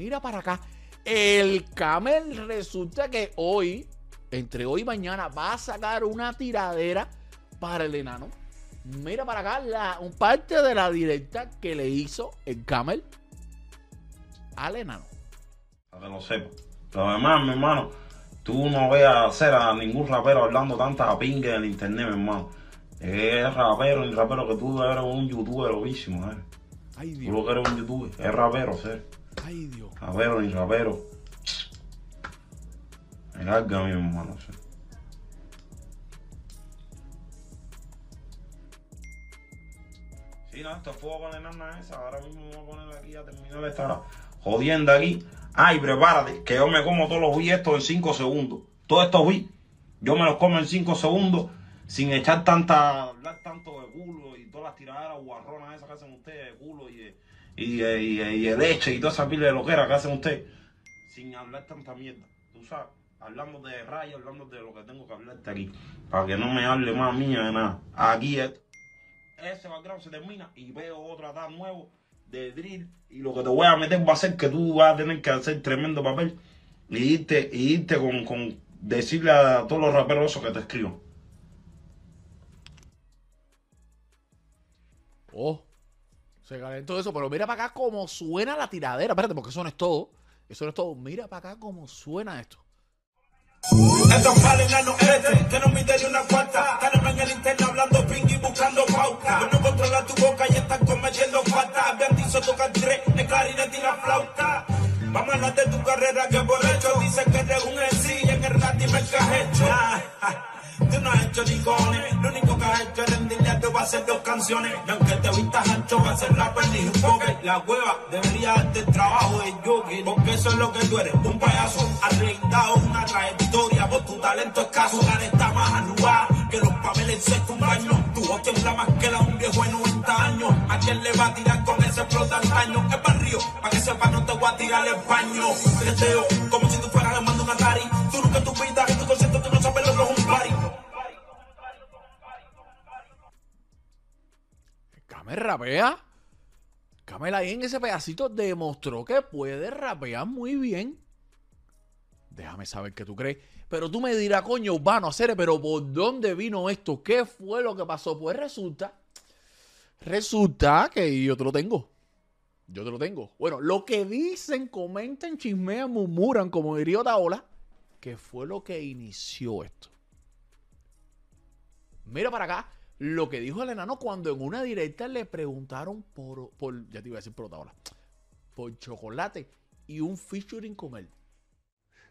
Mira para acá. El Camel resulta que hoy, entre hoy y mañana, va a sacar una tiradera para el enano. Mira para acá la, un parte de la directa que le hizo el Camel al enano. Para que lo sepa. Pero además, mi hermano, tú no veas hacer a ningún rapero hablando tantas pingas en el internet, mi hermano. Es rapero, el rapero que tú eres un youtuber obísimo, eh. Ay, Tú Dios. lo que eres un youtuber, es rapero, ser. Ay, Dios. Rapero ni rapero. Me larga mi hermano, sí. No, esto fue con la enana esa. Ahora mismo me voy a poner aquí a terminar esta jodienda aquí. Ay, prepárate, que yo me como todos los beats estos en 5 segundos. Todos estos beats, yo me los como en 5 segundos sin echar tanta, hablar tanto de culo y todas las tiraderas guarronas esas que hacen ustedes de culo y de, y y y y toda esa pila de loquera que hacen ustedes. Sin hablar tanta mierda, tú sabes. Hablando de rayos, hablando de lo que tengo que hablarte aquí. Para que no me hable más mía de nada. Aquí es ese background se termina y veo otro atrás nuevo de drill y lo que te voy a meter va a ser que tú vas a tener que hacer tremendo papel y irte, y irte con, con decirle a todos los raperos eso que te escriban. Oh, se calentó eso, pero mira para acá cómo suena la tiradera. Espérate, porque eso no es todo. Eso no es todo. Mira para acá cómo suena esto. Que no falta. Vamos a hablar de tu carrera que por hecho que Tú no has hecho ni cojones, lo único que has hecho es rendirle a va a hacer dos canciones. Y aunque te vistas ancho, va a ser rapper ni poker. La hueva debería darte el trabajo de jockey, porque eso es lo que tú eres, un payaso. Arreglado una trayectoria, por tu talento escaso. La está más anulada que los papeles en sexto un baño. Tu voz tiembla más que la de un viejo de 90 años. ¿A quién le va a tirar con ese flota daño? Es barrio, para que sepa no te voy a tirar el baño. Treteo, como si tú fueras le mando un Atari. Tú nunca tu vida, Camel rapea. Camel ahí en ese pedacito demostró que puede rapear muy bien. Déjame saber qué tú crees. Pero tú me dirás, coño, Urbano, hacer, pero ¿por dónde vino esto? ¿Qué fue lo que pasó? Pues resulta, resulta que yo te lo tengo. Yo te lo tengo. Bueno, lo que dicen, comentan, chismean, murmuran, como diría Otaola, que fue lo que inició esto. Mira para acá lo que dijo el enano cuando en una directa le preguntaron por, por ya te iba a decir por Otaola, por chocolate y un featuring con él.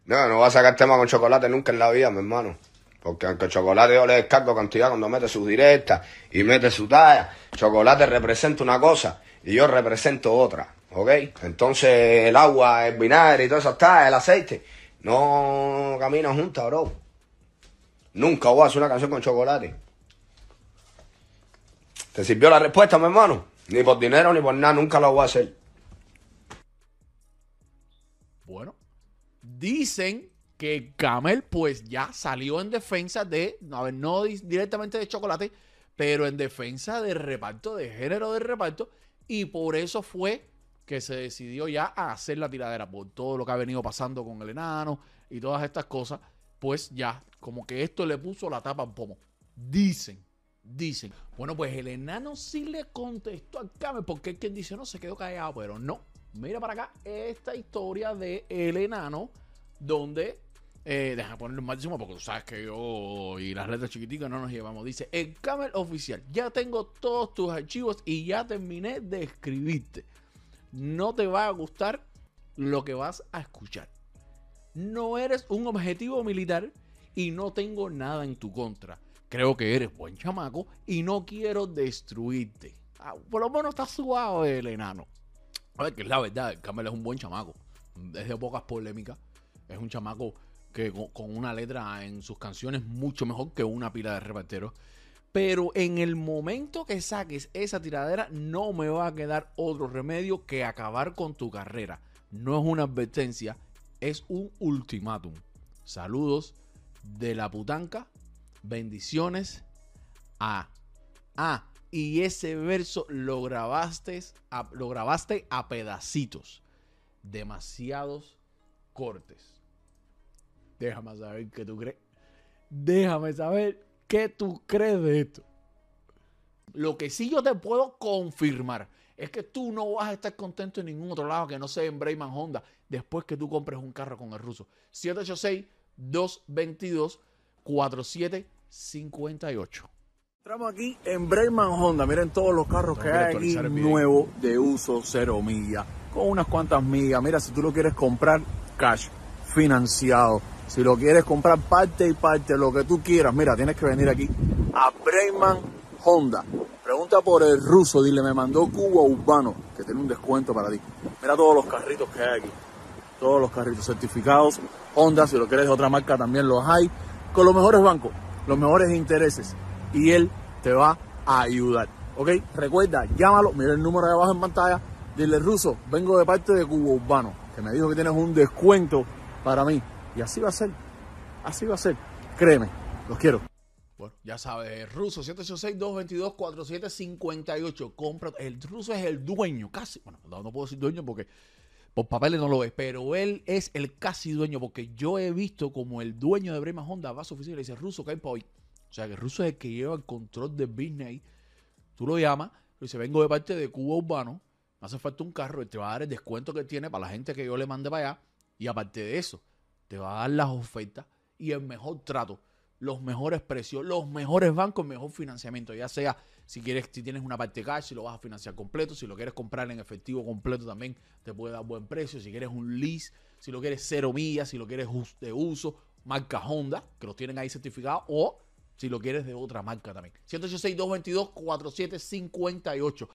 No, no va a sacar tema con chocolate nunca en la vida, mi hermano. Porque aunque chocolate yo le descargo cantidad cuando mete sus directas y mete su talla, chocolate representa una cosa y yo represento otra, ¿ok? Entonces el agua, el vinagre y todas esas tallas, el aceite, no caminan juntas, bro. Nunca voy a hacer una canción con chocolate. ¿Te sirvió la respuesta, mi hermano? Ni por dinero ni por nada, nunca lo voy a hacer. Bueno, dicen que Camel pues ya salió en defensa de, a ver, no di- directamente de chocolate, pero en defensa del reparto, de género de reparto, y por eso fue que se decidió ya a hacer la tiradera por todo lo que ha venido pasando con el enano y todas estas cosas, pues ya, como que esto le puso la tapa en pomo. Dicen, dicen. Bueno, pues el enano sí le contestó a Camel, porque quien dice, no, se quedó callado, pero no. Mira para acá esta historia de el enano, donde, eh, déjame ponerlo en máximo porque tú sabes que yo y las letras chiquiticas no nos llevamos. Dice, el Camel oficial, ya tengo todos tus archivos y ya terminé de escribirte. No te va a gustar lo que vas a escuchar. No eres un objetivo militar y no tengo nada en tu contra. Creo que eres buen chamaco y no quiero destruirte. Ah, por lo menos está suave el enano. A ver, que es la verdad, el Camel es un buen chamaco. Es de pocas polémicas. Es un chamaco que con, una letra en sus canciones mucho mejor que una pila de reparteros. Pero en el momento que saques esa tiradera, no me va a quedar otro remedio que acabar con tu carrera. No es una advertencia, es un ultimátum. Saludos de la putanca. Bendiciones a. Ah, y ese verso lo grabaste a, lo grabaste a pedacitos. demasiados cortes. Déjame saber qué tú crees. Déjame saber qué tú crees de esto. Lo que sí yo te puedo confirmar es que tú no vas a estar contento en ningún otro lado que no sea en Brayman Honda después que tú compres un carro con el ruso. 786-222-4758. Estamos aquí en Brayman Honda. Miren todos los carros que hay aquí nuevos de uso cero millas. Con unas cuantas millas. Mira, si tú lo quieres comprar cash, financiado. Si lo quieres comprar parte y parte, lo que tú quieras. Mira, tienes que venir aquí a Brayman Honda. Pregunta por el ruso. Dile, me mandó Cuba Urbano. Que tiene un descuento para ti. Mira todos los carritos que hay aquí. Todos los carritos certificados. Honda, si lo quieres de otra marca también los hay. Con los mejores bancos, los mejores intereses y él te va a ayudar. ¿Ok? Recuerda, llámalo, mira el número de abajo en pantalla. Dile, Ruso, vengo de parte de Cubo Urbano, que me dijo que tienes un descuento para mí. Y así va a ser. Así va a ser. Créeme, los quiero. Bueno, ya sabes, ruso 786-222-4758. Compra. El ruso es el dueño, casi. Bueno, no, puedo decir dueño porque por papeles no lo es, pero él es el casi dueño porque yo he visto como el dueño de Brema Honda va a su oficina y le dice, ruso, que hay para hoy. O sea, que ruso es el que lleva el control del business. Tú lo llamas, le dice, vengo de parte de Cuba Urbano, me hace falta un carro, él te va a dar el descuento que tiene para la gente que yo le mande para allá. Y aparte de eso, te va a dar las ofertas y el mejor trato, los mejores precios, los mejores bancos, mejor financiamiento. Ya sea si quieres, si tienes una parte cash, si lo vas a financiar completo, si lo quieres comprar en efectivo completo también te puede dar buen precio. Si quieres un lease, si lo quieres cero millas, si lo quieres de uso, marca Honda, que los tienen ahí certificados, o si lo quieres de otra marca también. 186-222-4758.